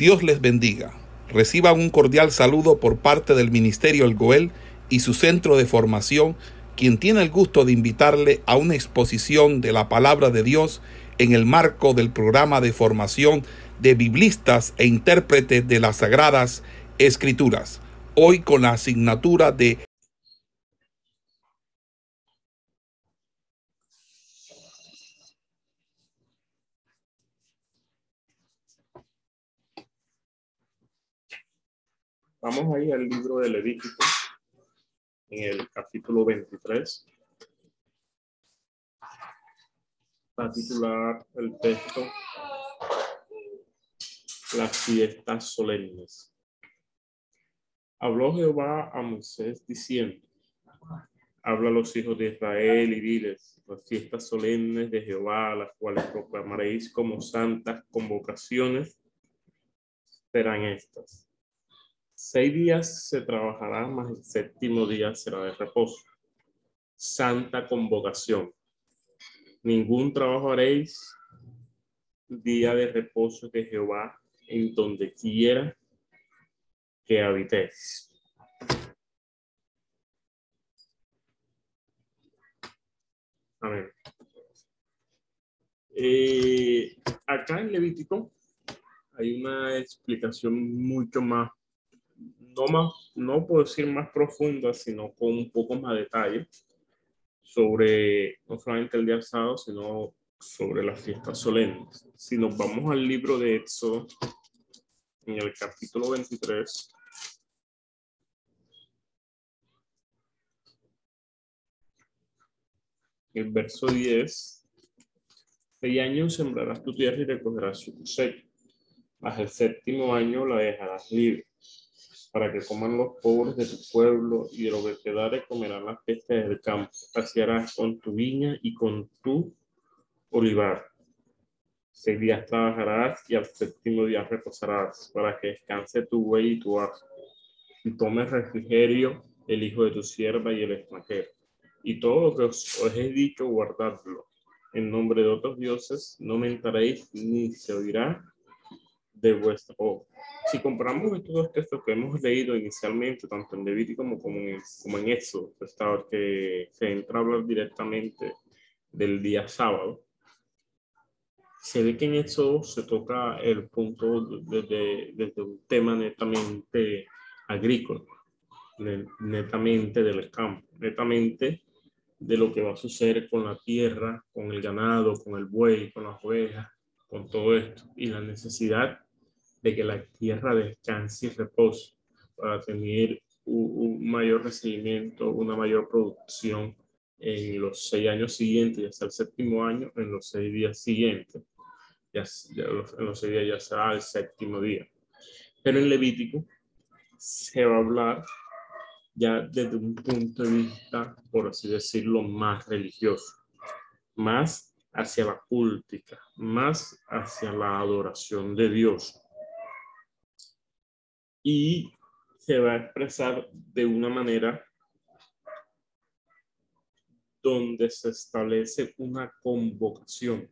Dios les bendiga. Reciban un cordial saludo por parte del Ministerio El Goel y su centro de formación, quien tiene el gusto de invitarle a una exposición de la palabra de Dios en el marco del programa de formación de biblistas e intérpretes de las Sagradas Escrituras, hoy con la asignatura de Vamos ahí al libro de Levítico, en el capítulo 23. a titular el texto Las fiestas solemnes. Habló Jehová a Moisés diciendo, habla a los hijos de Israel y diles, las fiestas solemnes de Jehová, las cuales proclamaréis como santas convocaciones, serán estas Seis días se trabajará, más el séptimo día será de reposo. Santa convocación. Ningún trabajo haréis día de reposo de Jehová en donde quiera que habitéis. Amén. Eh, acá en Levítico hay una explicación mucho más no más, no puedo decir más profunda, sino con un poco más detalle sobre no solamente el día sábado, sino sobre las fiestas solemnes. Si nos vamos al libro de Éxodo, en el capítulo 23, el verso 10, seis años sembrarás tu tierra y recogerás su cosecha, mas el séptimo año la dejarás libre para que coman los pobres de tu pueblo y de lo que quedare comerán las bestias del campo. Así harás con tu viña y con tu olivar. Seis días trabajarás y al séptimo día reposarás para que descanse tu buey y tu asno. Y tomes refrigerio el hijo de tu sierva y el extranjero. Y todo lo que os, os he dicho, guardadlo. En nombre de otros dioses no mentaréis ni se oirá de vuestro si comparamos estos dos textos que hemos leído inicialmente, tanto en Levítico como, como, en, como en Éxodo, que se entra a hablar directamente del día sábado, se ve que en Éxodo se toca el punto desde, desde un tema netamente agrícola, netamente del campo, netamente de lo que va a suceder con la tierra, con el ganado, con el buey, con las ovejas, con todo esto, y la necesidad de que la tierra descanse y repose para tener un, mayor recibimiento, una mayor producción en los seis años siguientes y hasta el séptimo año, en los seis días siguientes. Ya, en los seis días ya será el séptimo día. Pero en Levítico se va a hablar ya desde un punto de vista, por así decirlo, más religioso, más hacia la cultica, más hacia la adoración de Dios y se va a expresar de una manera donde se establece una convocación.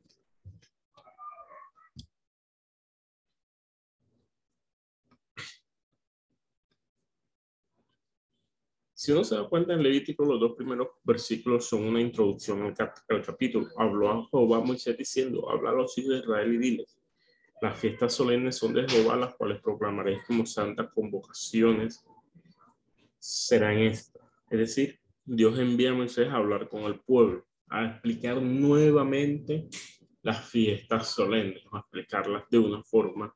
Si uno se da cuenta en Levítico, los dos primeros versículos son una introducción al, capítulo. Habló a Jehová Moisés diciendo, habla a los hijos de Israel y diles, las fiestas solemnes son de Jehová, las cuales proclamaréis como santas convocaciones. Serán estas. Es decir, Dios envía a Moisés a hablar con el pueblo, a explicar nuevamente las fiestas solemnes, a explicarlas de una forma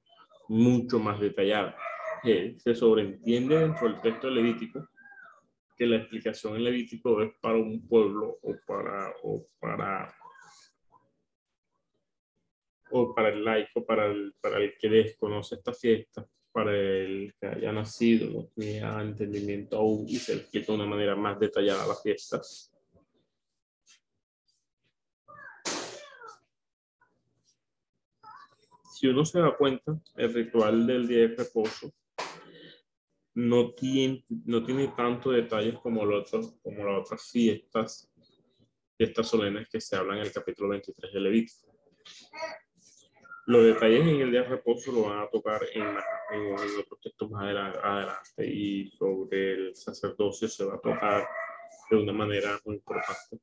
mucho más detallada. se sobreentiende dentro del texto levítico que la explicación en Levítico es para un pueblo o para, o para o para el laico, para el, para el que desconoce esta fiesta, para el que haya nacido, no tenía entendimiento aún y se explica de una manera más detallada la fiesta. Si uno se da cuenta, el ritual del día de reposo no tiene, no tiene tanto detalles como, los otros, como las otras fiestas, fiestas solemnes que se hablan en el capítulo 23 de Levítico Los detalles en el día de reposo lo van a tocar en, en, otros textos más adelante y sobre el sacerdocio se va a tocar de una manera muy importante.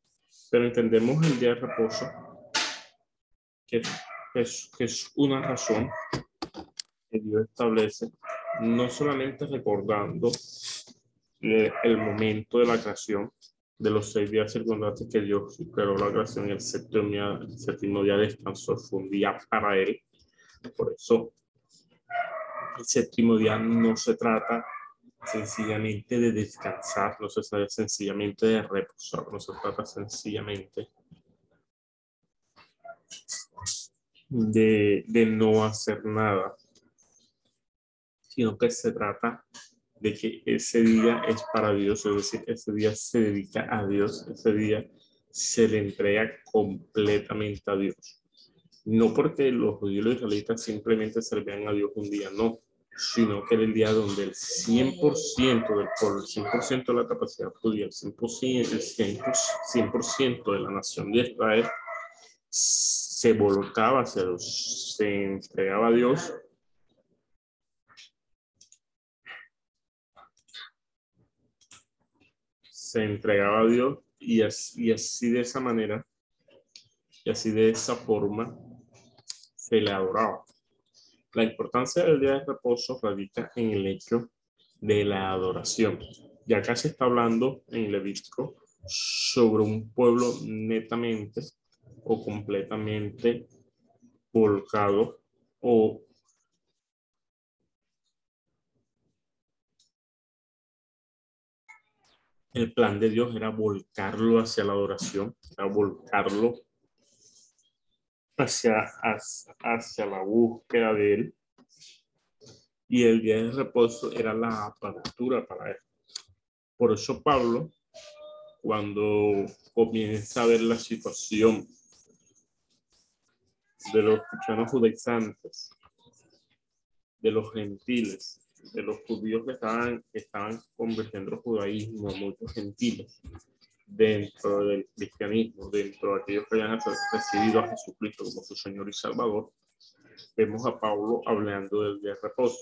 Pero entendemos el día de reposo que es, que es una razón que Dios establece, no solamente recordando el momento de la creación, de los seis días circundantes que Dios creó la creación, el séptimo día, el séptimo día descansó, fue un día para él. Por eso, el séptimo día no se trata sencillamente de descansar, no se trata sencillamente de reposar, no se trata sencillamente de, de no hacer nada, sino que se trata de que ese día es para Dios, es decir, ese día se dedica a Dios, ese día se le entrega completamente a Dios. No porque los judíos y israelitas simplemente servían a Dios un día, no, sino que era el día donde el 100% del pueblo, el 100% de la capacidad judía, el 100%, el 100 de la nación de Israel se volcaba Dios, se entregaba a Dios se entregaba a Dios y así, así de esa manera, y así de esa forma, se le adoraba. La importancia del día de reposo radica en el hecho de la adoración. Ya acá se está hablando en Levítico sobre un pueblo netamente o completamente volcado o el plan de Dios era volcarlo hacia la adoración, era volcarlo hacia, hacia, la búsqueda de Él. Y el día de reposo era la apertura para Él. Por eso Pablo, cuando comienza a ver la situación de los cristianos judaizantes, de los gentiles, de los judíos que estaban, estaban convirtiendo el judaísmo, muchos gentiles, dentro del cristianismo, dentro de aquellos que hayan recibido a Jesucristo como su Señor y Salvador, vemos a Pablo hablando del día de reposo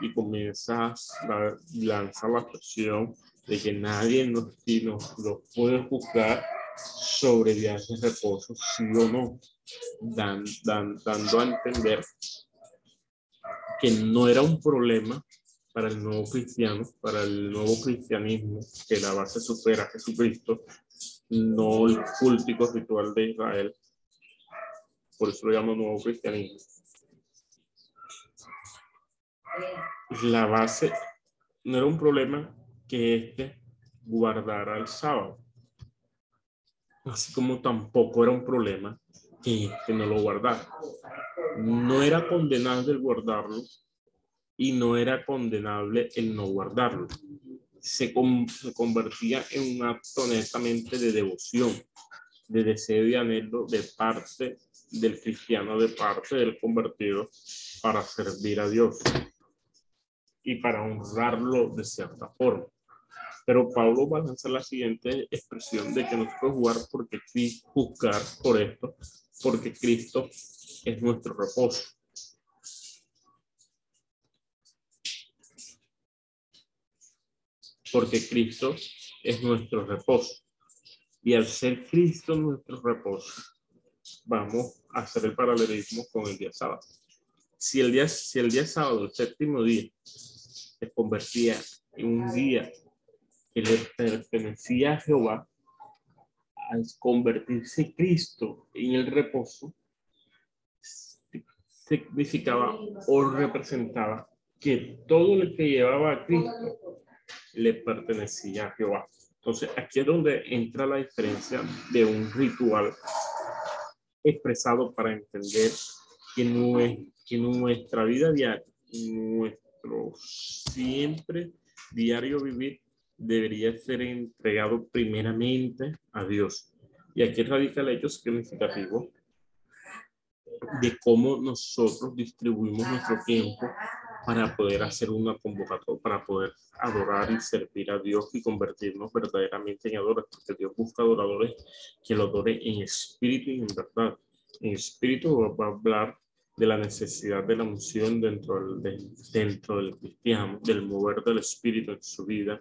y comienza a lanzar la expresión de que nadie nos, nos, puede juzgar sobre días de reposo, sí o no, dan, dando a entender que no era un problema para el nuevo cristiano, para el nuevo cristianismo, que la base supera a Jesucristo, no el cultico ritual de Israel. Por eso lo llamo nuevo cristianismo. La base no era un problema que éste guardara el sábado. Así como tampoco era un problema que éste no lo guardara no era condenable el guardarlo y no era condenable el no guardarlo. Se, convertía en un acto honestamente de devoción, de deseo y anhelo de parte del cristiano, de parte del convertido, para servir a Dios y para honrarlo de cierta forma. Pero Pablo va a lanzar la siguiente expresión de que no se puede jugar porque juzgar por esto, porque Cristo es nuestro reposo. Porque Cristo es nuestro reposo. Y al ser Cristo nuestro reposo, vamos a hacer el paralelismo con el día sábado. Si el día, si el día sábado, el séptimo día, se convertía en un día que le pertenecía a Jehová, al convertirse Cristo en el reposo, significaba o representaba que todo lo que llevaba a Cristo le pertenecía a Jehová. Entonces, aquí es donde entra la diferencia de un ritual expresado para entender que, no es, que nuestra vida diaria, nuestro siempre diario vivir debería ser entregado primeramente a Dios. Y aquí radica el hecho significativo de cómo nosotros distribuimos nuestro tiempo para poder hacer una convocatoria, para poder adorar y servir a Dios y convertirnos verdaderamente en adoradores, porque Dios busca adoradores que lo adoren en espíritu y en verdad. En espíritu va a hablar de la necesidad de la unción dentro del, dentro del cristiano, del mover del espíritu en su vida,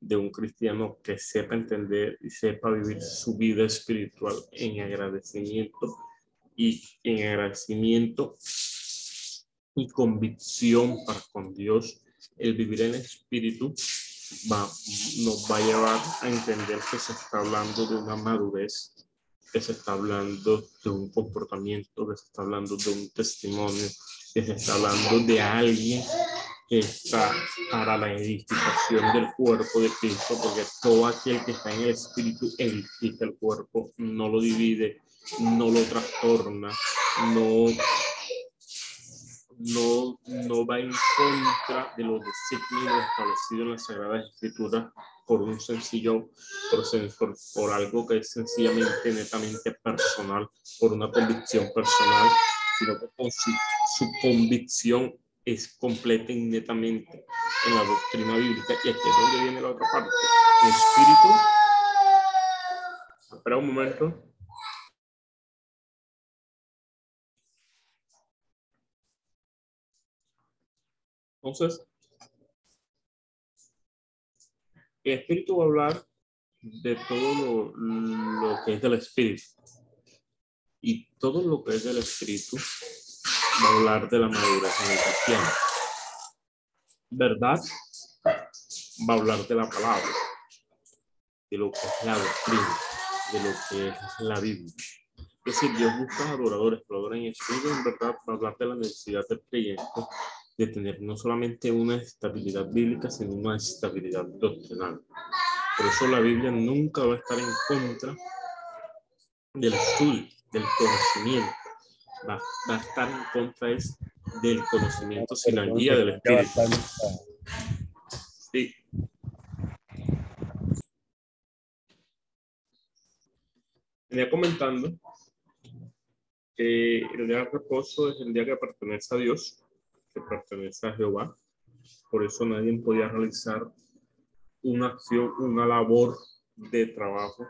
de un cristiano que sepa entender y sepa vivir su vida espiritual en agradecimiento y en agradecimiento y convicción para con Dios. El vivir en espíritu va, nos va a llevar a entender que se está hablando de una madurez que se está hablando de un comportamiento, que se está hablando de un testimonio, que se está hablando de alguien que está para la edificación del cuerpo de Cristo, porque todo aquel que está en el Espíritu edifica el cuerpo, no lo divide, no lo trastorna, no no, no va en contra de los designios establecidos en la Sagrada Escritura por un sencillo, por, por, algo que es sencillamente, netamente personal, por una convicción personal, sino que su, su convicción es completa y netamente en la doctrina bíblica. Y aquí es donde viene la otra parte. El espíritu. Espera un momento. Entonces, el espíritu va a hablar de todo lo, que es del espíritu. Y todo lo que es del espíritu va a hablar de la madurez en el cristiano. ¿Verdad? Va a hablar de la palabra, de lo que es la doctrina, de lo que es la Biblia. Es decir, Dios busca adoradores, adoradores en espíritu, en verdad, va a hablar de la necesidad del creyente tener no solamente una estabilidad bíblica, sino una estabilidad doctrinal. Por eso la Biblia nunca va a estar en contra del estudio, del conocimiento. Va, a estar en contra es del conocimiento sin la guía del Espíritu. Sí. Venía comentando que el día de reposo es el día que pertenece a Dios que pertenece a Jehová. Por eso nadie podía realizar una acción, una labor de trabajo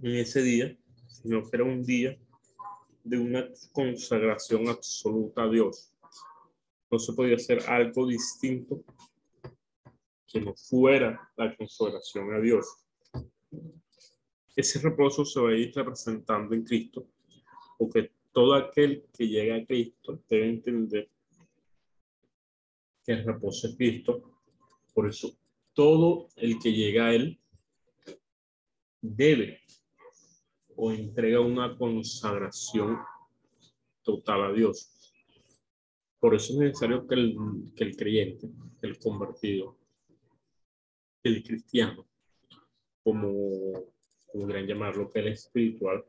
en ese día, sino que era un día de una consagración absoluta a Dios. No se podía hacer algo distinto que no fuera la consagración a Dios. Ese reposo se va a ir representando en Cristo, porque todo aquel que llega a Cristo debe entender que el reposo es Cristo. Por eso, todo el que llega a Él debe o entrega una consagración total a Dios. Por eso es necesario que el, que el creyente, el convertido, el cristiano, como podrían llamarlo, que el espiritual,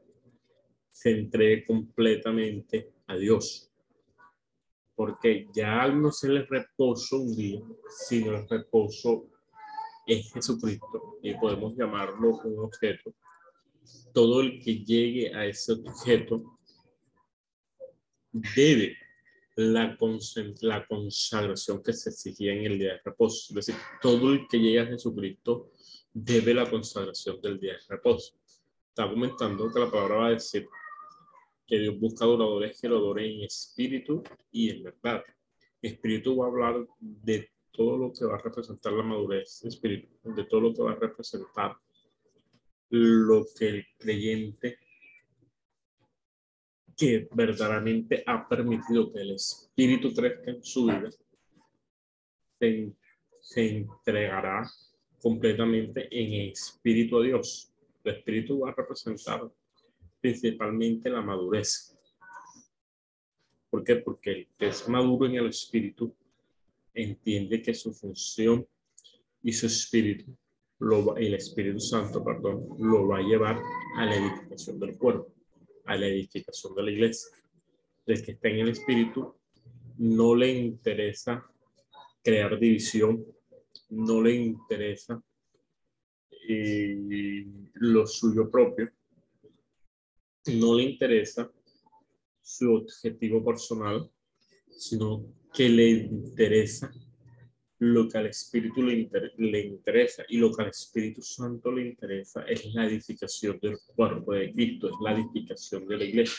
se entregue completamente a Dios. Porque ya no se le reposo un día, sino el reposo es Jesucristo y podemos llamarlo un objeto. Todo el que llegue a ese objeto debe la, la consagración que se exigía en el día de reposo. Es decir, todo el que llegue a Jesucristo debe la consagración del día de reposo. Está comentando que la palabra va a decir que Dios busca adoradores que lo adoren en espíritu y en verdad. Espíritu va a hablar de todo lo que va a representar la madurez espíritu, de todo lo que va a representar lo que el creyente que verdaderamente ha permitido que el espíritu crezca en su vida, se, se entregará completamente en espíritu a Dios. El espíritu va a representar principalmente la madurez. ¿Por qué? Porque el que es maduro en el espíritu entiende que su función y su espíritu, el Espíritu Santo, perdón, lo va a llevar a la edificación del cuerpo, a la edificación de la iglesia. El que está en el espíritu no le interesa crear división, no le interesa eh, lo suyo propio, no le interesa su objetivo personal, sino que le interesa lo que al Espíritu le, interesa y lo que al Espíritu Santo le interesa es la edificación del cuerpo de Cristo, es la edificación de la iglesia,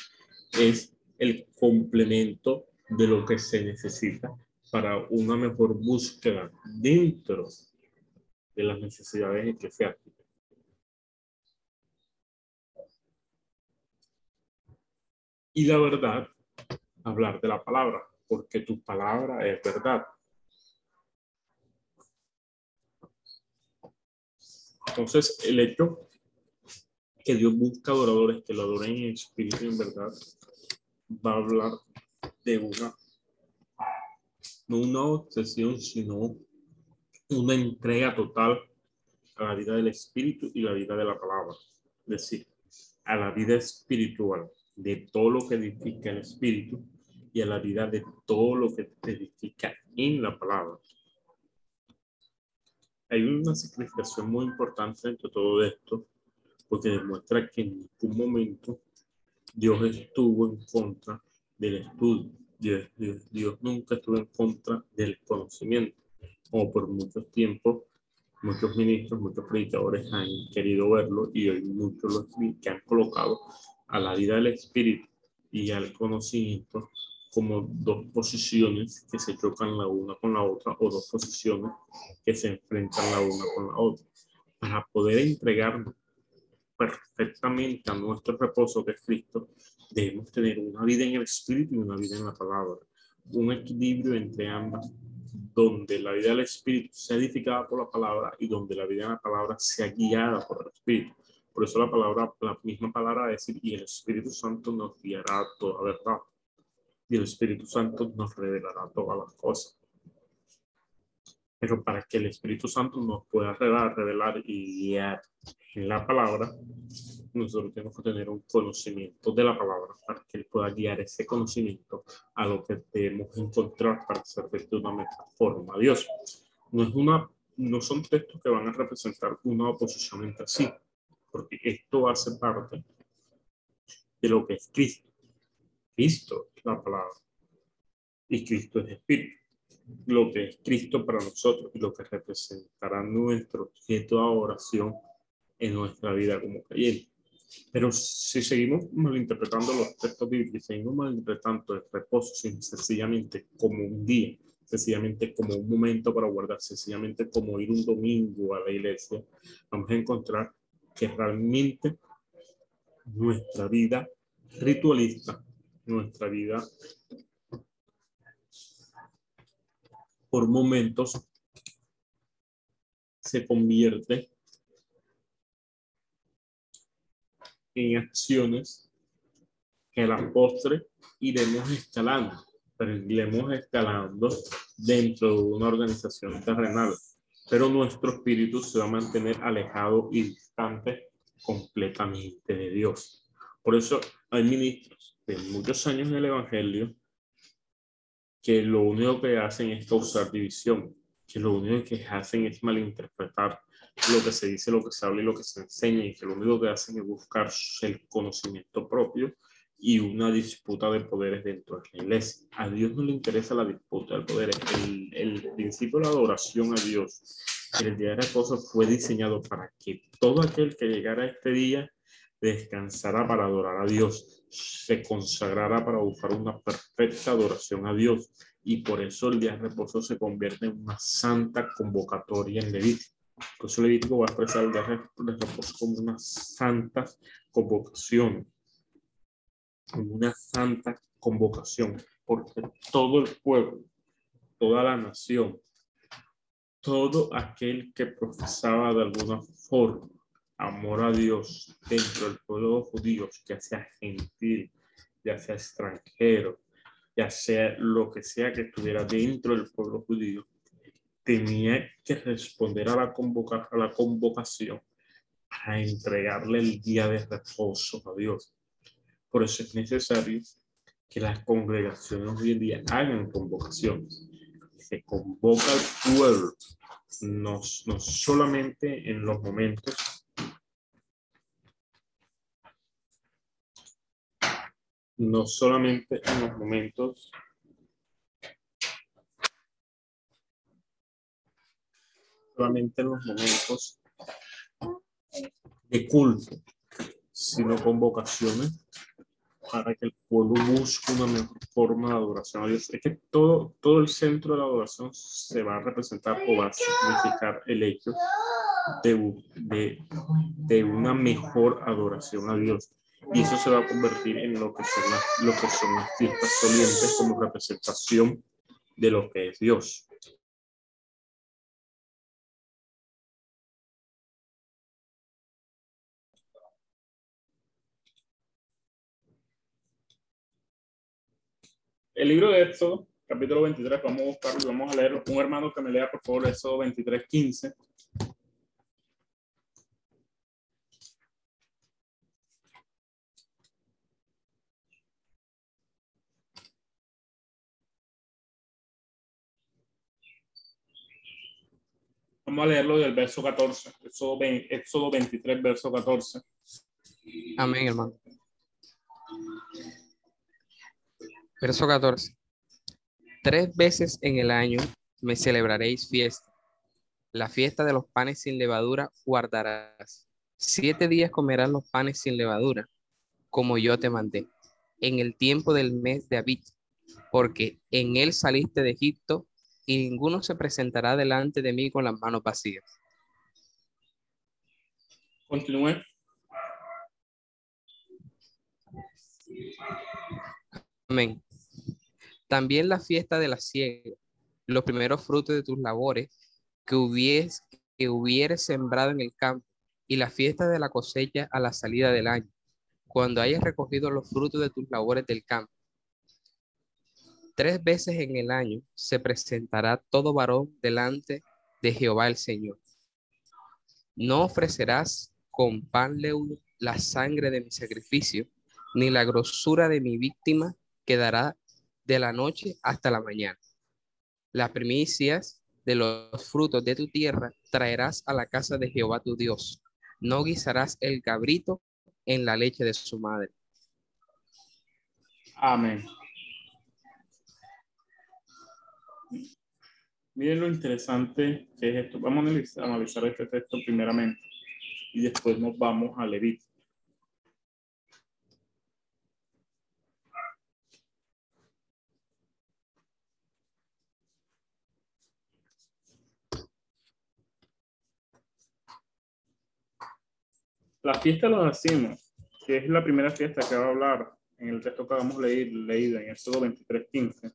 es el complemento de lo que se necesita para una mejor búsqueda dentro de las necesidades eclesiásticas. Y la verdad, hablar de la palabra, porque tu palabra es verdad. Entonces, el hecho que Dios busca adoradores que lo adoren en espíritu y en verdad, va a hablar de una, no una obsesión, sino una entrega total a la vida del espíritu y la vida de la palabra. Es decir, a la vida espiritual de todo lo que edifica el espíritu y a la vida de todo lo que edifica en la palabra. Hay una significación muy importante dentro de todo esto, porque demuestra que en ningún momento Dios estuvo en contra del estudio. Dios, Dios, nunca estuvo en contra del conocimiento, como por mucho tiempo muchos ministros, muchos predicadores han querido verlo y hoy muchos los que han colocado a la vida del espíritu y al conocimiento como dos posiciones que se chocan la una con la otra o dos posiciones que se enfrentan la una con la otra. Para poder entregarnos perfectamente a nuestro reposo que es Cristo, debemos tener una vida en el Espíritu y una vida en la palabra. Un equilibrio entre ambas, donde la vida del Espíritu sea edificada por la palabra y donde la vida en la palabra sea guiada por el Espíritu. Por eso la palabra, la misma palabra decir, y el Espíritu Santo nos guiará a toda verdad y el Espíritu Santo nos revelará todas las cosas. Pero para que el Espíritu Santo nos pueda revelar, revelar y guiar en la palabra, nosotros tenemos que tener un conocimiento de la palabra para que Él pueda guiar ese conocimiento a lo que debemos encontrar para servir de una forma a Dios. No, es una, no son textos que van a representar una oposición entre sí, porque esto hace parte de lo que es Cristo. Cristo es la palabra y Cristo es espíritu. Lo que es Cristo para nosotros y lo que representará nuestro objeto de oración en nuestra vida como creyentes. Pero si seguimos malinterpretando los textos bíblicos, seguimos malinterpretando el reposo sencillamente como un día, sencillamente como un momento para guardar, sencillamente como ir un domingo a la iglesia, vamos a encontrar que realmente nuestra vida ritualista nuestra vida por momentos se convierte en acciones que a la postre iremos escalando, pero iremos escalando dentro de una organización terrenal, pero nuestro espíritu se va a mantener alejado y distante completamente de Dios. Por eso hay ministros de muchos años en el Evangelio que lo único que hacen es causar división, que lo único que hacen es malinterpretar lo que se dice, lo que se habla y lo que se enseña, y que lo único que hacen es buscar el conocimiento propio y una disputa de poderes dentro de la iglesia. A Dios no le interesa la disputa de poderes. El, el principio de la adoración a Dios, el día de reposo, fue diseñado para que todo aquel que llegara a este día descansará para adorar a Dios, se consagrará para buscar una perfecta adoración a Dios y por eso el día de reposo se convierte en una santa convocatoria en Levítico. Por eso Levítico va a expresar el día de reposo como una santa convocación, una santa convocación, porque todo el pueblo, toda la nación, todo aquel que profesaba de alguna forma amor a Dios dentro del pueblo judío, ya sea gentil, ya sea extranjero, ya sea lo que sea que estuviera dentro del pueblo judío, tenía que responder a la, convoca a la convocación para entregarle el día de reposo a Dios. Por eso es necesario que las congregaciones hoy en día hagan convocaciones. Se convoca al pueblo, no, no solamente en los momentos no solamente en los momentos solamente en los momentos de culto, sino convocaciones para que el pueblo busque una mejor forma de adoración a Dios. Es que todo, todo el centro de la adoración se va a representar o va a significar el hecho de, de, una mejor adoración a Dios. Y eso se va a convertir en lo que son las, lo que son las fiestas solientes como representación de lo que es Dios. El libro de Éxodo, capítulo 23, vamos a buscarlo vamos a leerlo. Un hermano que me lea, por favor, Éxodo 23, 15. Vamos a leerlo del verso 14, Éxodo 23, verso 14. Amén, hermano. Verso 14. Tres veces en el año me celebraréis fiesta. La fiesta de los panes sin levadura guardarás. Siete días comerás los panes sin levadura, como yo te mandé, en el tiempo del mes de Abit, porque en él saliste de Egipto y ninguno se presentará delante de mí con las manos vacías. Continúe. Amén. También la fiesta de la siega, los primeros frutos de tus labores que hubieres, que sembrado en el campo, y la fiesta de la cosecha a la salida del año, cuando hayas recogido los frutos de tus labores del campo. Tres veces en el año se presentará todo varón delante de Jehová el Señor. No ofrecerás con pan leudo la sangre de mi sacrificio, ni la grosura de mi víctima quedará de la noche hasta la mañana. Las primicias de los frutos de tu tierra traerás a la casa de Jehová tu Dios. No guisarás el cabrito en la leche de su madre. Amén. Miren lo interesante que es esto. Vamos a analizar este texto primeramente y después nos vamos a Levit. La fiesta de los nacimos, que es la primera fiesta que va a hablar en el texto que a leer, leído en Éxodo 23.15.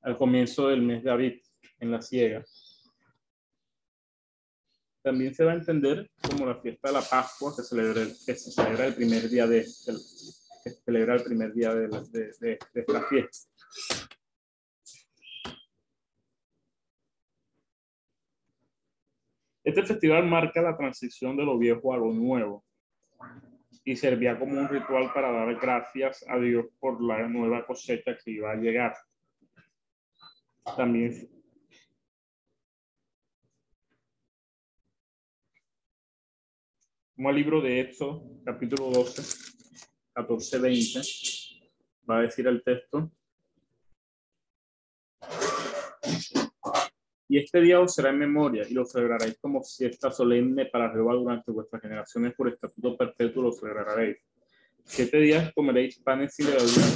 Al comienzo del mes de abril, en la siega. También se va a entender como la fiesta de la Pascua que, celebra, que se celebra el primer día de, celebra el primer día de, de, de, esta fiesta. Este festival marca la transición de lo viejo a lo nuevo y servía como un ritual para dar gracias a Dios por la nueva cosecha que iba a llegar. También como el libro de Éxodo, capítulo 12, 14:20, va a decir el texto. Y este día os será en memoria y lo celebraréis como fiesta solemne para Jehová durante vuestras generaciones por estatuto perpetuo lo celebraréis. Siete días comeréis panes sin levadura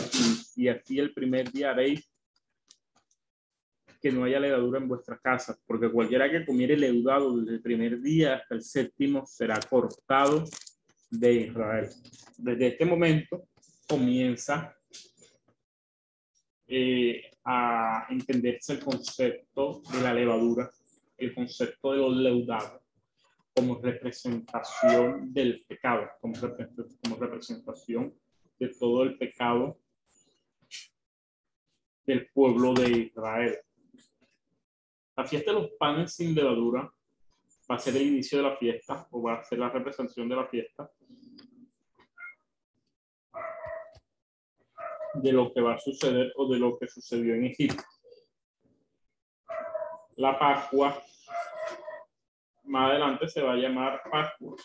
y, y así el primer día haréis que no haya levadura en vuestras casas, porque cualquiera que comiere leudado desde el primer día hasta el séptimo será cortado de Israel. Desde este momento comienza eh, a entenderse el concepto de la levadura, el concepto de los leudados, como representación del pecado, como, como representación de todo el pecado del pueblo de Israel. La fiesta de los panes sin levadura va a ser el inicio de la fiesta o va a ser la representación de la fiesta de lo que va a suceder o de lo que sucedió en Egipto. La Pascua más adelante se va a llamar Pascua.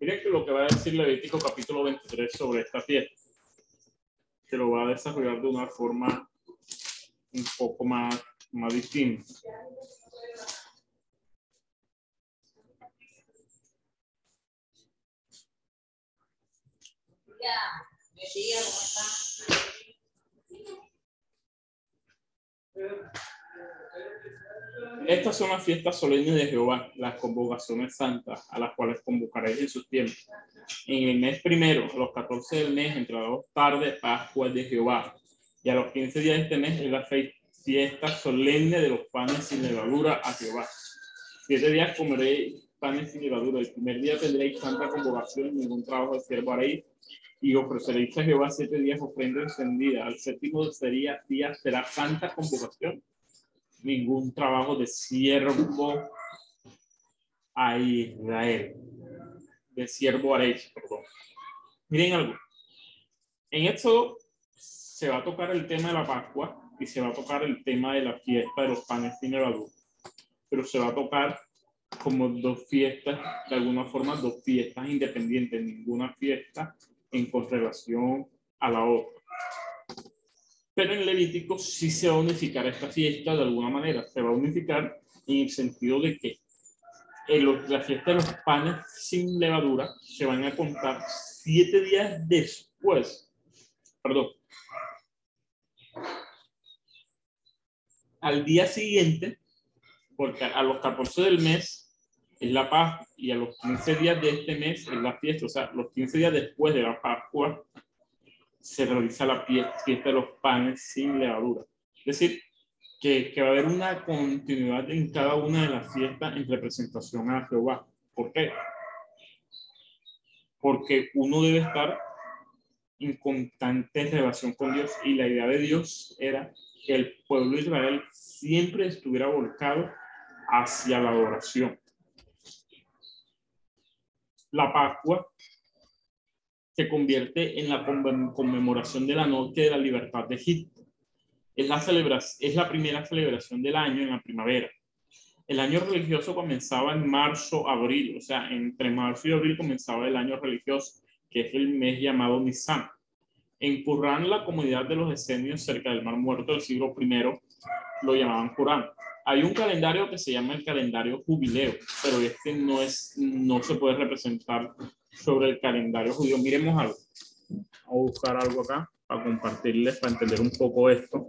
Miren que lo que va a decir Levítico capítulo 23 sobre esta fiesta. que lo va a desarrollar de una forma un poco más, más distinta. Estas son las fiestas solemnes de Jehová, las convocaciones santas, a las cuales convocaréis en sus tiempos. En el mes primero, a los 14 del mes, entre las dos tardes, Pascua de Jehová. Y a los 15 días de este mes es la fiesta solemne de los panes sin levadura a Jehová. Siete días comeréis panes sin levadura. El primer día tendréis santa convocación, ningún trabajo de siervo haréis y ofreceréis a Jehová siete días ofrenda encendida. Al séptimo sería, día será santa convocación. Ningún trabajo de siervo a Israel. De siervo haréis, perdón. Miren algo. En esto se va a tocar el tema de la Pascua y se va a tocar el tema de la fiesta de los panes sin levadura. Pero se va a tocar como dos fiestas, de alguna forma, dos fiestas independientes, ninguna fiesta en relación a la otra. Pero en Levítico sí se va a unificar esta fiesta de alguna manera. Se va a unificar en el sentido de que en la fiesta de los panes sin levadura se van a contar siete días después. Perdón. Al día siguiente, porque a los 14 del mes es la Pascua y a los 15 días de este mes es la fiesta, o sea, los 15 días después de la Pascua se realiza la fiesta de los panes sin levadura. Es decir, que, que va a haber una continuidad en cada una de las fiestas en representación a Jehová. ¿Por qué? Porque uno debe estar en constante relación con Dios y la idea de Dios era que el pueblo de Israel siempre estuviera volcado hacia la adoración la Pascua se convierte en la conmemoración de la noche de la libertad de Egipto. Es la, es la primera celebración del año en la primavera. El año religioso comenzaba en marzo, abril, o sea, entre marzo y abril comenzaba el año religioso, que es el mes llamado Nisan. En Qurán, la comunidad de los esenios cerca del Mar Muerto del siglo I lo llamaban Qurán. Hay un calendario que se llama el calendario jubileo, pero este no, es, no se puede representar sobre el calendario judío. Miremos algo. Vamos a buscar algo acá para compartirles, para entender un poco esto.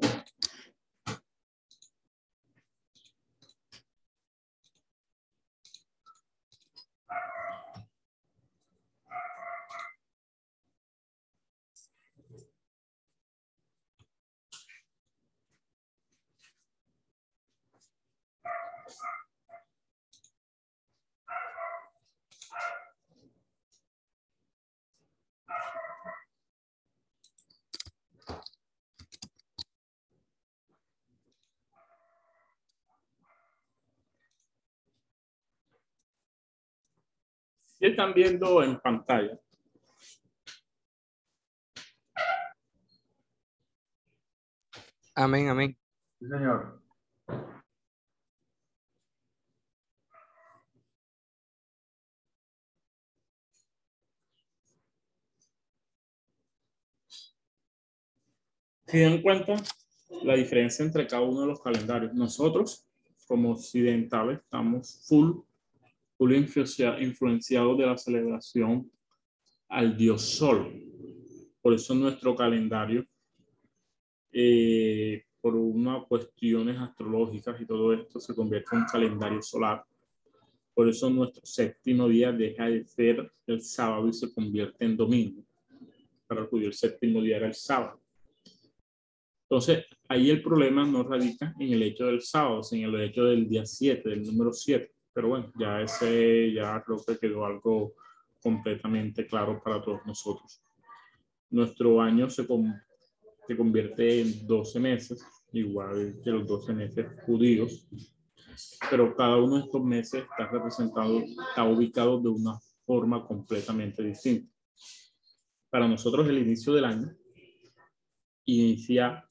Están viendo en pantalla. Amén, amén. Sí, señor. Si dan cuenta la diferencia entre cada uno de los calendarios. Nosotros, como occidentales, estamos full influenciado de la celebración al dios Sol. Por eso nuestro calendario, eh, por unas cuestiones astrológicas y todo esto, se convierte en un calendario solar. Por eso nuestro séptimo día deja de ser el sábado y se convierte en domingo. Para el judío el séptimo día era el sábado. Entonces, ahí el problema no radica en el hecho del sábado, sino en el hecho del día 7, del número 7. Pero bueno, ya ese, ya creo que quedó algo completamente claro para todos nosotros. Nuestro año se, se convierte en 12 meses, igual que los 12 meses judíos, pero cada uno de estos meses está representado, está ubicado de una forma completamente distinta. Para nosotros el inicio del año inicia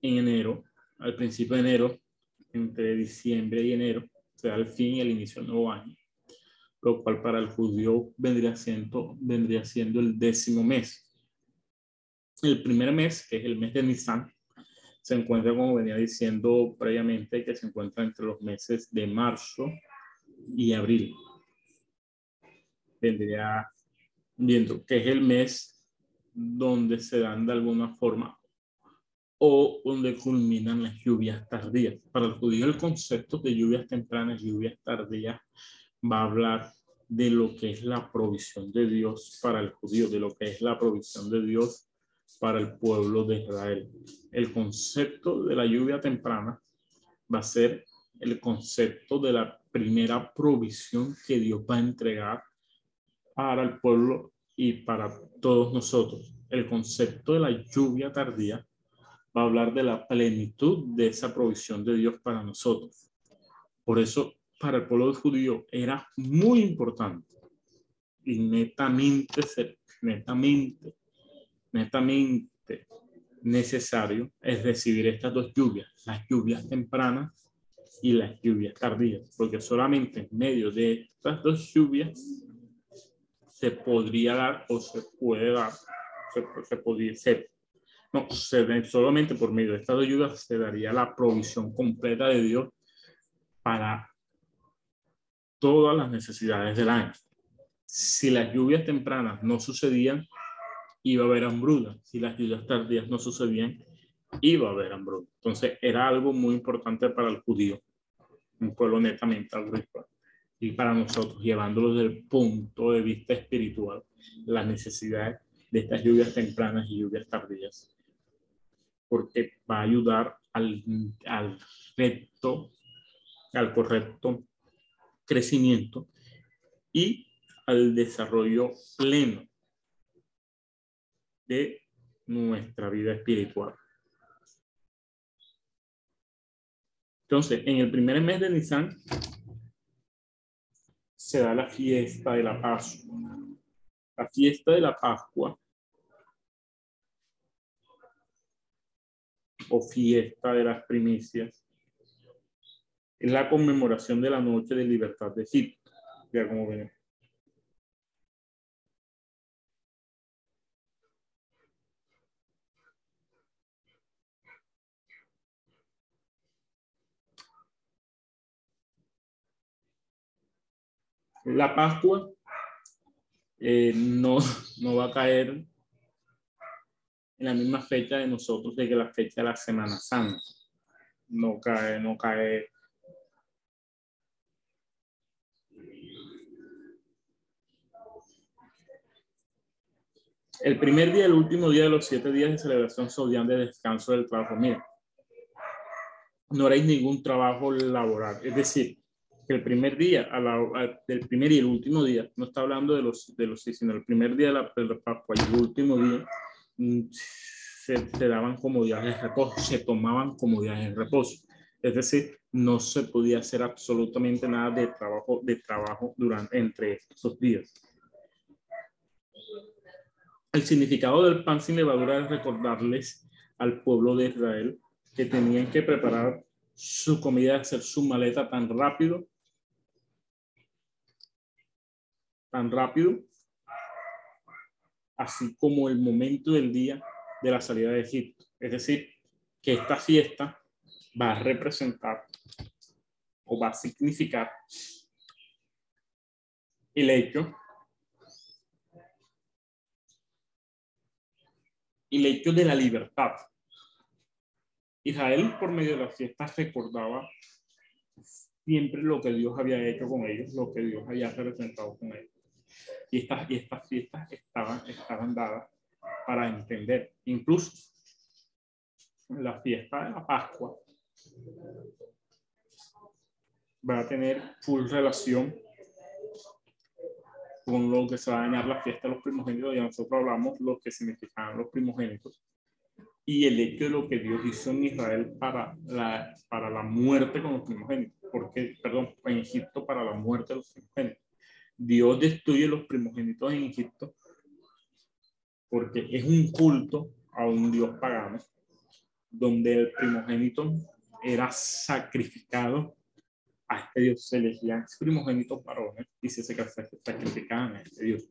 en enero, al principio de enero, entre diciembre y enero, sea el fin y el inicio del nuevo año, lo cual para el judío vendría siendo, vendría siendo el décimo mes. El primer mes, que es el mes de Nisan, se encuentra, como venía diciendo previamente, que se encuentra entre los meses de marzo y abril. Vendría viendo que es el mes donde se dan de alguna forma o donde culminan las lluvias tardías. Para el judío el concepto de lluvias tempranas, lluvias tardías, va a hablar de lo que es la provisión de Dios para el judío, de lo que es la provisión de Dios para el pueblo de Israel. El concepto de la lluvia temprana va a ser el concepto de la primera provisión que Dios va a entregar para el pueblo y para todos nosotros. El concepto de la lluvia tardía va a hablar de la plenitud de esa provisión de Dios para nosotros. Por eso, para el pueblo judío era muy importante y netamente, netamente, netamente necesario es recibir estas dos lluvias, las lluvias tempranas y las lluvias tardías, porque solamente en medio de estas dos lluvias se podría dar o se puede dar, se, se podría ser no, solamente por medio de estas ayudas se daría la provisión completa de Dios para todas las necesidades del año. Si las lluvias tempranas no sucedían, iba a haber hambruna. Si las lluvias tardías no sucedían, iba a haber hambruna. Entonces era algo muy importante para el judío, un pueblo netamente agrícola. Y para nosotros, llevándolo desde el punto de vista espiritual, las necesidades de estas lluvias tempranas y lluvias tardías porque va a ayudar al, al recto, al correcto crecimiento y al desarrollo pleno de nuestra vida espiritual. Entonces, en el primer mes de Nisan se da la fiesta de la Pascua. La fiesta de la Pascua o fiesta de las primicias es la conmemoración de la noche de libertad de Egipto. Ya como ven. La Pascua eh, no, no va a caer en la misma fecha de nosotros de que la fecha de la Semana Santa. No cae, no cae. El primer día, el último día de los siete días de celebración son de descanso del trabajo. Mira, no haréis ningún trabajo laboral. Es decir, que el primer día, a la, el primer y el último día, no está hablando de los, de los, sino el primer día de la, de la Pascua y el último día, se, se, daban comodidades de reposo, se tomaban comodidades de reposo. Es decir, no se podía hacer absolutamente nada de trabajo, de trabajo durante, entre estos días. El significado del pan sin levadura es recordarles al pueblo de Israel que tenían que preparar su comida, hacer su maleta tan rápido, tan rápido así como el momento del día de la salida de Egipto. Es decir, que esta fiesta va a representar o va a significar el hecho el hecho de la libertad. Israel por medio de las fiestas recordaba siempre lo que Dios había hecho con ellos, lo que Dios había representado con ellos. Y estas, y estas fiestas estaban, estaban dadas para entender. Incluso la fiesta de la Pascua va a tener full relación con lo que se va a dañar la fiesta de los primogénitos. Y nosotros hablamos lo que significaban los primogénitos y el hecho de lo que Dios hizo en Israel para la, para la muerte con los primogénitos, porque, perdón, en Egipto para la muerte de los primogénitos. Dios destruye los primogénitos en Egipto porque es un culto a un Dios pagano, donde el primogénito era sacrificado a este Dios. Se elegían primogénitos varones y se sacrificaban a este Dios.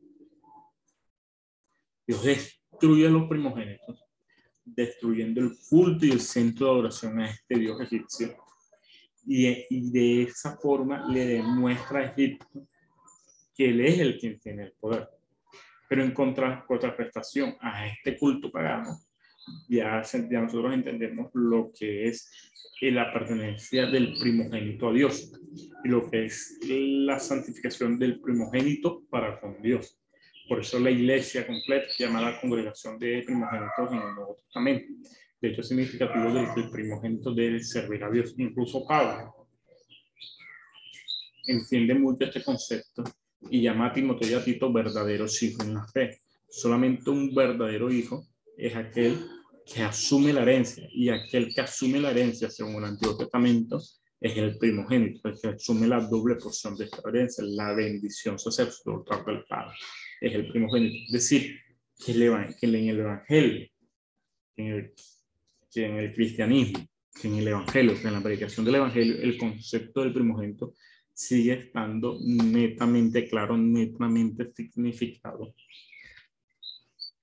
Dios destruye a los primogénitos, destruyendo el culto y el centro de adoración a este Dios egipcio. Y, y de esa forma le demuestra a Egipto que él es el quien tiene el poder. Pero en contra, contraprestación a este culto pagano, ya, ya nosotros entendemos lo que es la pertenencia del primogénito a Dios y lo que es la santificación del primogénito para con Dios. Por eso la iglesia completa se llama la congregación de primogénitos en el Nuevo Testamento. De hecho, es significativo de que el primogénito debe servir a Dios. Incluso Pablo entiende mucho este concepto y llama a Timoteo y a Tito verdaderos hijos en la fe. Solamente un verdadero hijo es aquel que asume la herencia y aquel que asume la herencia según el Antiguo Testamento es el primogénito, el que asume la doble porción de esta herencia, la bendición sacerdotal del Padre, es el primogénito. Es decir, que, en el Evangelio, en el, que en el cristianismo, que en el Evangelio, que en la predicación del Evangelio, el concepto del primogénito sigue estando netamente claro, netamente significado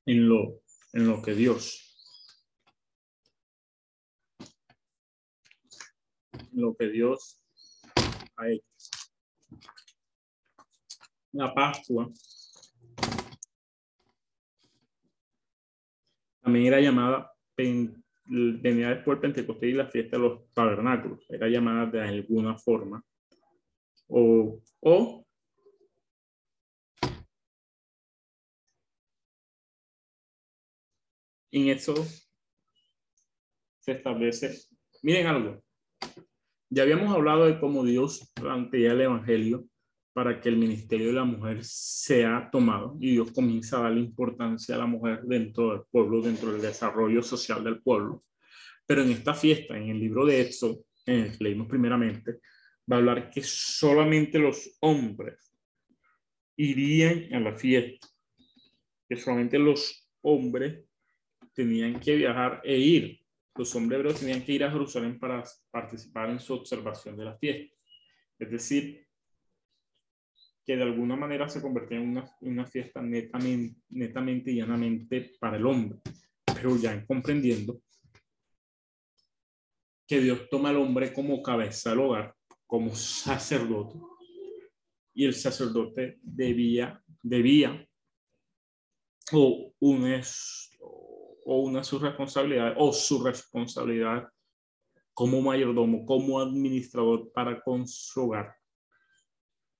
en lo, en lo que Dios, en lo que Dios ha hecho. La Pascua también era llamada, venía después Pentecostés y la fiesta de los tabernáculos, era llamada de alguna forma o, o en eso se establece. Miren algo. Ya habíamos hablado de cómo Dios plantea el Evangelio para que el ministerio de la mujer sea tomado y Dios comienza a darle importancia a la mujer dentro del pueblo, dentro del desarrollo social del pueblo. Pero en esta fiesta, en el libro de Éxodo, en el que leímos primeramente, va a hablar que solamente los hombres irían a la fiesta, que solamente los hombres tenían que viajar e ir. Los hombres hebreos tenían que ir a Jerusalén para participar en su observación de la fiesta. Es decir, que de alguna manera se convertía en una, una fiesta netamente, netamente y llanamente para el hombre, pero ya comprendiendo que Dios toma al hombre como cabeza del hogar como sacerdote y el sacerdote debía, debía o una, o una su responsabilidad o su responsabilidad como mayordomo, como administrador para con su hogar.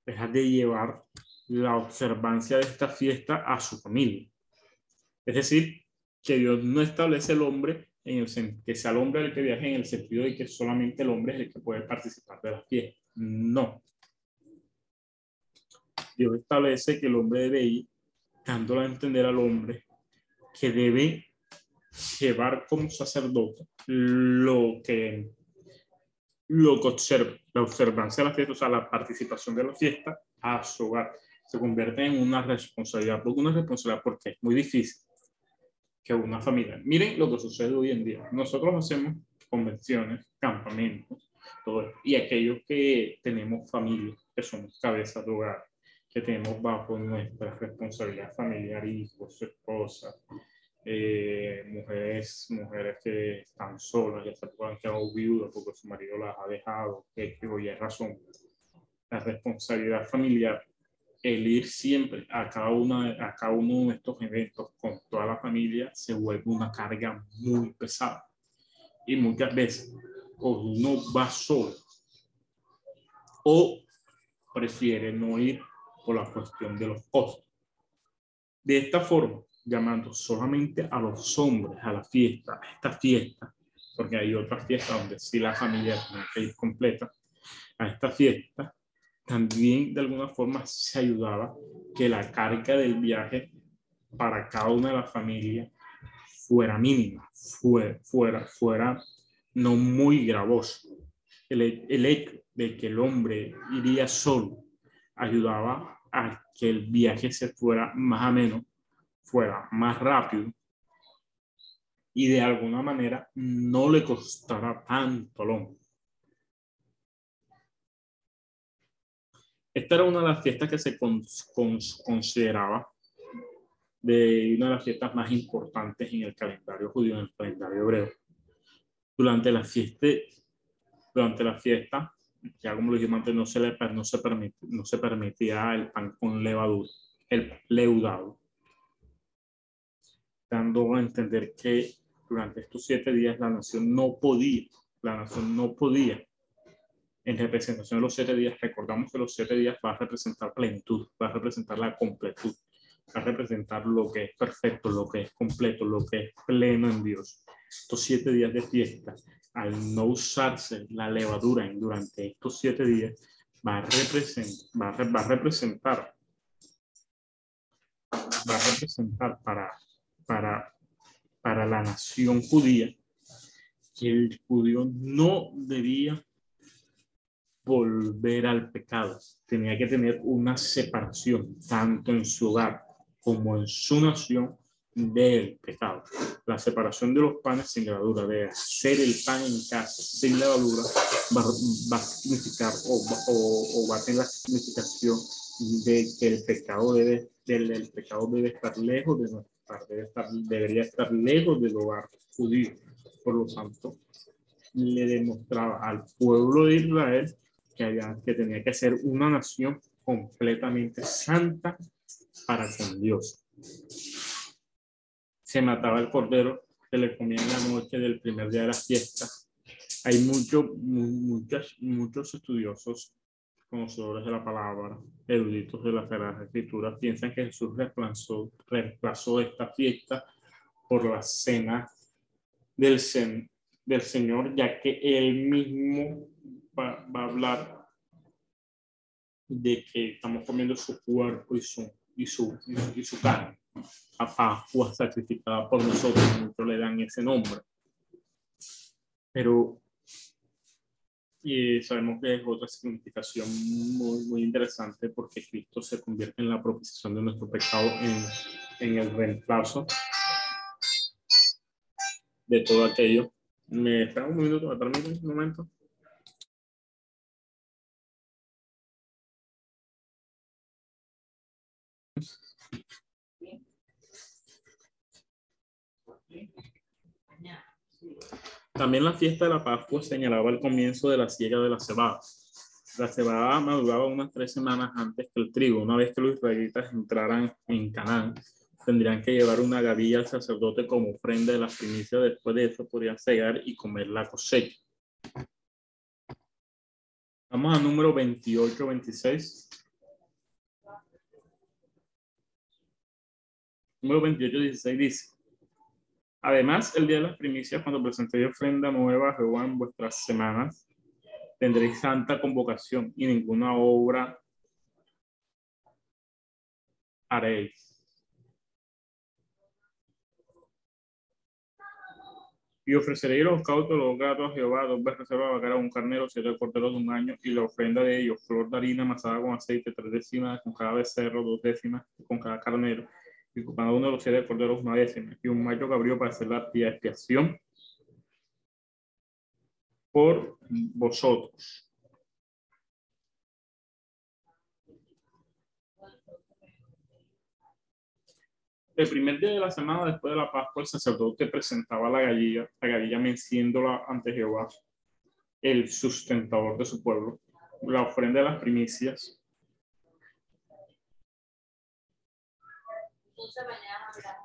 Dejar de llevar la observancia de esta fiesta a su familia. Es decir, que Dios no establece el hombre en el que sea el hombre el que viaje en el sentido de que solamente el hombre es el que puede participar de la fiesta. No. Dios establece que el hombre debe ir dándole a entender al hombre que debe llevar como sacerdote lo que lo que observa, la observancia de la fiesta, o sea, la participación de la fiesta a su hogar. Se convierte en una responsabilidad, una responsabilidad porque es muy difícil que una familia. Miren lo que sucede hoy en día. Nosotros hacemos convenciones, campamentos, todo y aquellos que tenemos familia, que somos cabezas de hogar, que tenemos bajo nuestra responsabilidad familiar, hijos, esposa, eh, mujeres, mujeres que están solas, ya se puedan quedar viudas porque su marido las ha dejado, que, hoy es razón. La responsabilidad familiar el ir siempre a cada, una, a cada uno de estos eventos con toda la familia se vuelve una carga muy pesada. Y muchas veces uno va solo o prefiere no ir por la cuestión de los costos. De esta forma, llamando solamente a los hombres a la fiesta, a esta fiesta, porque hay otras fiestas donde sí la familia tiene que ir completa, a esta fiesta, también de alguna forma se ayudaba que la carga del viaje para cada una de las familias fuera mínima, fuera, fuera, fuera no muy gravoso. El, el hecho de que el hombre iría solo ayudaba a que el viaje se fuera más o menos, fuera más rápido y de alguna manera no le costara tanto al. Esta era una de las fiestas que se consideraba de una de las fiestas más importantes en el calendario judío, en el calendario hebreo. Durante la fiesta, durante la fiesta, ya como lo dijimos antes, no se, le, no se, no se permitía el pan con levadura, el leudado, dando a entender que durante estos siete días la nación no podía, la nación no podía, en representación de los siete días, recordamos que los siete días va a representar plenitud, va a representar la completud, va a representar lo que es perfecto, lo que es completo, lo que es pleno en Dios. Estos siete días de fiesta, al no usarse la levadura durante estos siete días, va a, representar, va a representar, va a representar para, para para la nación judía que el judío no debía volver al pecado. Tenía que tener una separación, tanto en su hogar como en su nación, del pecado. La separación de los panes sin levadura, de hacer el pan en casa sin levadura, va, a significar o, o, va a tener la significación de que el pecado debe, del, el pecado debe estar lejos de nosotros estar, debería estar lejos del hogar judío. Por lo tanto, le demostraba al pueblo de Israel que, tenía que ser una nación completamente santa para con Dios. Se mataba el cordero que le comía en la noche del primer día de la fiesta. Hay muchos muchos, muchos estudiosos conocedores de la palabra, eruditos de la Sagrada Escritura, piensan que Jesús reemplazó, reemplazó esta fiesta por la cena del Señor, ya que él mismo va, a hablar de que estamos comiendo su cuerpo y su, y su, y su carne. A Pascua sacrificada por nosotros, muchos le dan ese nombre. Pero y sabemos que es otra significación muy, muy interesante porque Cristo se convierte en la propiciación de nuestro pecado en, en el reemplazo de todo aquello. ¿Me espera un minuto? ¿Me permite un momento? También la fiesta de la Pascua señalaba el comienzo de la siega de la cebada. La cebada maduraba unas tres semanas antes que el trigo. Una vez que los israelitas entraran en Canaán, tendrían que llevar una gavilla al sacerdote como ofrenda de las primicias. Después de eso podrían cegar y comer la cosecha. Vamos a número 28, 26. Número 28, 16 dice. Además, el día de las primicias, cuando presentéis ofrenda nueva a Jehová en vuestras semanas, tendréis santa convocación y ninguna obra haréis. Y ofreceréis los cautos, los gatos a Jehová, dos veces a vaquera, un carnero, siete corderos de un año, y la ofrenda de ellos, flor de harina amasada con aceite, tres décimas con cada becerro, dos décimas con cada carnero, y uno de los siete corderos una décima, y un macho cabrío para hacer la expiación por vosotros. El primer día de la semana después de la Pascua, el sacerdote presentaba la gallina, la gallina menciéndola ante Jehová, el sustentador de su pueblo, la ofrenda de las primicias,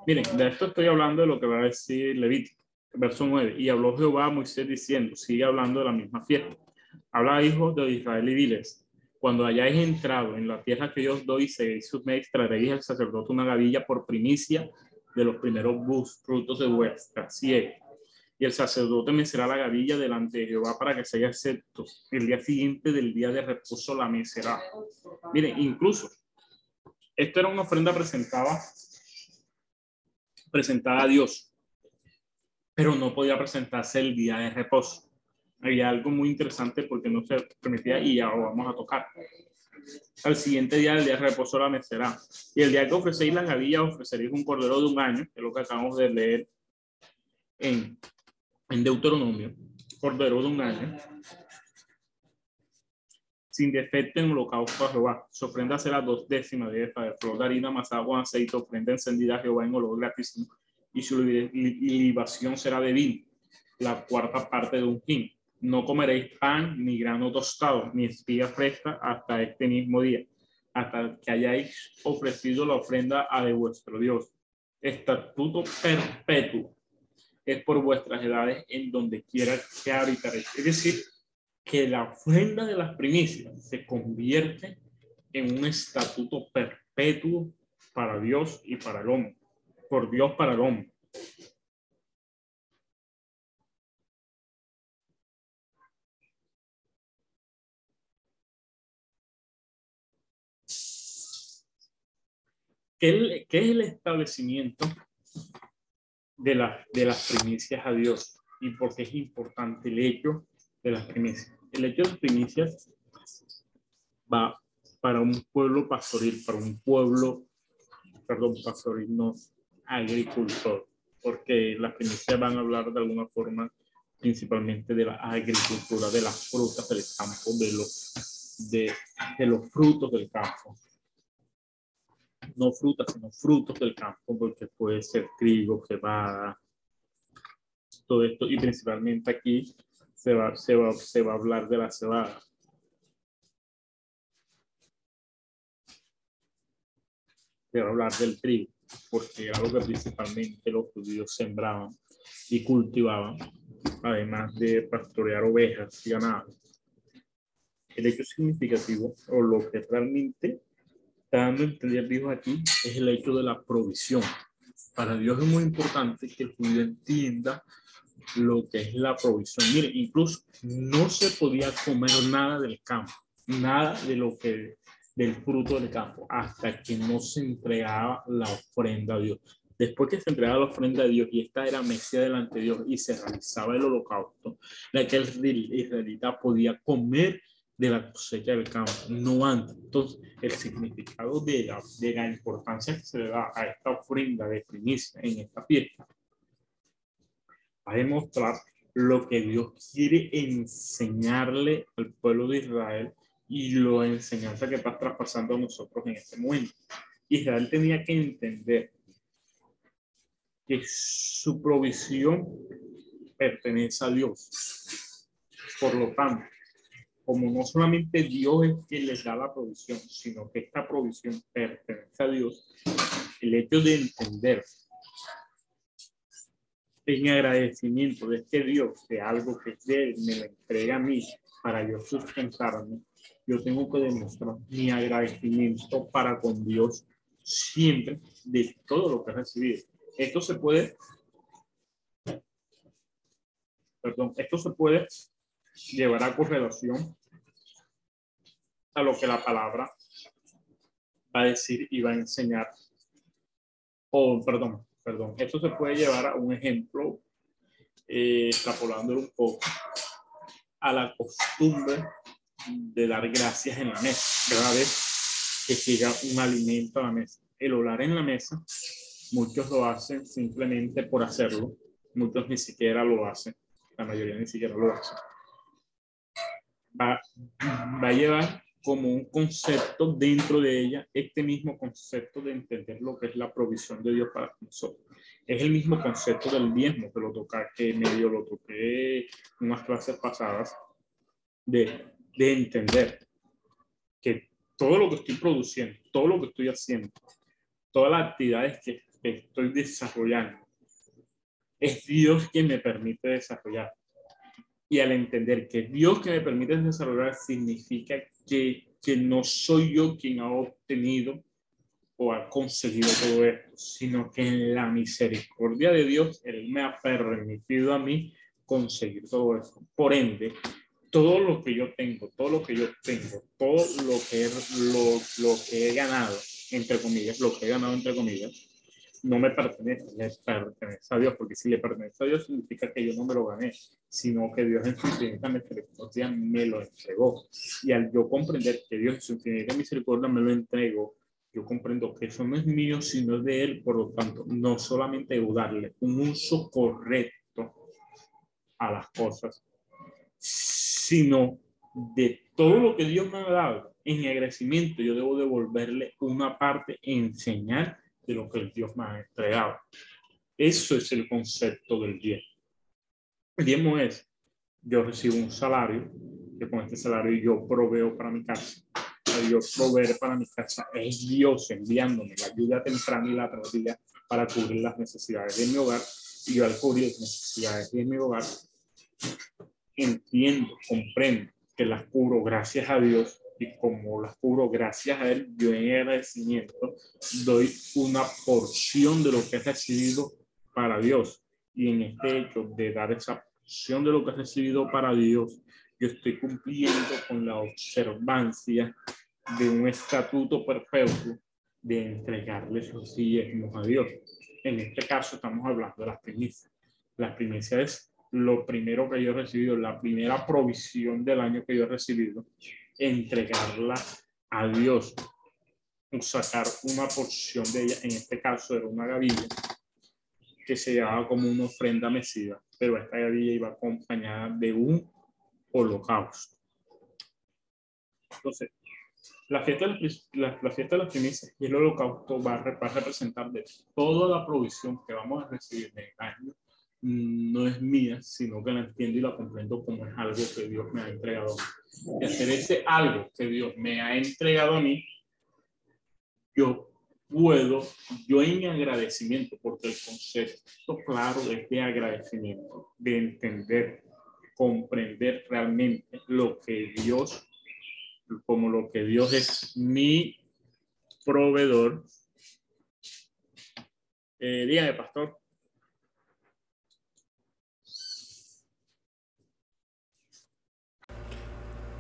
Miren, de esto estoy hablando de lo que va a decir Levítico, verso 9. Y habló Jehová a Moisés diciendo, sigue hablando de la misma fiesta. Habla hijos de Israel y diles, cuando hayáis entrado en la tierra que yo os doy, seguéis sus medios, traeréis al sacerdote una gavilla por primicia de los primeros bus, frutos de vuestra siega. Y el sacerdote me será la gavilla delante de Jehová para que sea acepto. El día siguiente del día de reposo la mecerá. Miren, incluso, esto era una ofrenda presentada presentada a Dios, pero no podía presentarse el día de reposo. Había algo muy interesante porque no se permitía y ya lo vamos a tocar. Al siguiente día, el día de reposo, la mecerá. Y el día que ofrecéis la gavilla, ofreceréis un cordero de un año, que es lo que acabamos de leer en, en Deuteronomio. Cordero de un año. Sin defecto en holocausto a Jehová. Su ofrenda será dos décimas de efa de flor de harina amasada con aceite, ofrenda encendida a Jehová en olor gratis, y su libación será de vino, la cuarta parte de un hin. No comeréis pan ni grano tostado, ni espía fresca hasta este mismo día, hasta que hayáis ofrecido la ofrenda a de vuestro Dios. Estatuto perpetuo es por vuestras edades en donde quiera que habitaréis. Es decir, que la ofrenda de las primicias se convierte en un estatuto perpetuo para Dios y para el hombre, por Dios para el hombre. ¿Qué, es el establecimiento de, de las primicias a Dios? ¿Y por qué es importante el hecho de las primicias? El hecho de las primicias va para un pueblo pastoril, para un pueblo, perdón, pastoril, no, agricultor, porque las primicias van a hablar de alguna forma principalmente de la agricultura, de las frutas del campo, de los, de, de los frutos del campo no frutas, sino frutos del campo, porque puede ser trigo, cebada, todo esto, y principalmente aquí se va, se va, se va a hablar de la cebada. Se va a hablar del trigo, porque era lo que principalmente los judíos sembraban y cultivaban, además de pastorear ovejas y ganado. El hecho significativo, o lo que realmente está dando a entender Dios aquí es el hecho de la provisión. Para Dios es muy importante que el judío entienda lo que es la provisión. Mire, incluso no se podía comer nada del campo, nada de lo que del fruto del campo, hasta que no se entregaba la ofrenda a Dios. Después que se entregaba la ofrenda a Dios y esta era mesía delante de Dios y se realizaba el holocausto, la que el israelita podía comer de la cosecha del campo, no antes. Entonces, el significado de la, de la importancia que se le da a esta ofrenda de primicia en esta fiesta a demostrar lo que Dios quiere enseñarle al pueblo de Israel y la enseñanza que está traspasando a nosotros en este momento. Israel tenía que entender que su provisión pertenece a Dios. Por lo tanto, como no solamente Dios es quien les da la provisión, sino que esta provisión pertenece a Dios, el hecho de entender en agradecimiento de este Dios, de algo que Él me lo entrega a mí para yo sustentarme, yo tengo que demostrar mi agradecimiento para con Dios siempre de todo lo que he recibido. Esto se puede, perdón, esto se puede llevar a correlación a lo que la palabra va a decir y va a enseñar. O, perdón, perdón, esto se puede llevar a un ejemplo, eh, extrapolándolo un poco, a la costumbre de dar gracias en la mesa, cada vez que llega un alimento a la mesa. El orar en la mesa, muchos lo hacen simplemente por hacerlo, muchos ni siquiera lo hacen, la mayoría ni siquiera lo hacen. Va, va a llevar como un concepto dentro de ella, este mismo concepto de entender lo que es la provisión de Dios para nosotros. Es el mismo concepto del diezmo que lo toca, que medio lo toqué en unas clases pasadas, de, de entender que todo lo que estoy produciendo, todo lo que estoy haciendo, todas las actividades que estoy desarrollando, es Dios quien me permite desarrollar. Y al entender que Dios que me permite desarrollar significa que, que no soy yo quien ha obtenido o ha conseguido todo esto, sino que en la misericordia de Dios, Él me ha permitido a mí conseguir todo esto. Por ende, todo lo que yo tengo, todo lo que yo tengo, todo lo que, lo, lo que he ganado, entre comillas, lo que he ganado, entre comillas, no me pertenece, le pertenece a Dios, porque si le pertenece a Dios significa que yo no me lo gané, sino que Dios en su infinita me lo entregó. Y al yo comprender que Dios en su infinita misericordia me lo entregó, yo comprendo que eso no es mío, sino de Él, por lo tanto, no solamente darle un uso correcto a las cosas, sino de todo lo que Dios me ha dado, en agradecimiento, yo debo devolverle una parte en señal de lo que Dios me ha entregado. Eso es el concepto del diezmo. El diezmo es, yo recibo un salario, que con este salario yo proveo para mi casa. Dios proveer para mi casa es Dios enviándome la ayuda temprana y la tardía para cubrir las necesidades de mi hogar. Y yo al cubrir las necesidades de mi hogar, entiendo, comprendo que las cubro gracias a Dios y como las cubro gracias a Él, yo en agradecimiento doy una porción de lo que he recibido para Dios. Y en este hecho de dar esa porción de lo que he recibido para Dios, yo estoy cumpliendo con la observancia de un estatuto perpetuo de entregarles los diezmos a Dios. En este caso estamos hablando de las primicias. Las primicias es lo primero que yo he recibido, la primera provisión del año que yo he recibido, entregarla a Dios, sacar una porción de ella, en este caso era una gavilla, que se llevaba como una ofrenda mesiva, pero esta gavilla iba acompañada de un holocausto. Entonces, la fiesta, de la, la, fiesta de las primicias y el holocausto va a, representar de toda la provisión que vamos a recibir en el año, no es mía, sino que la entiendo y la comprendo como es algo que Dios me ha entregado. Y hacer ese algo que Dios me ha entregado a mí, yo puedo, yo en agradecimiento, porque el concepto claro es de agradecimiento, de entender, comprender realmente lo que Dios como lo que Dios es mi proveedor. Eh, dígame, pastor.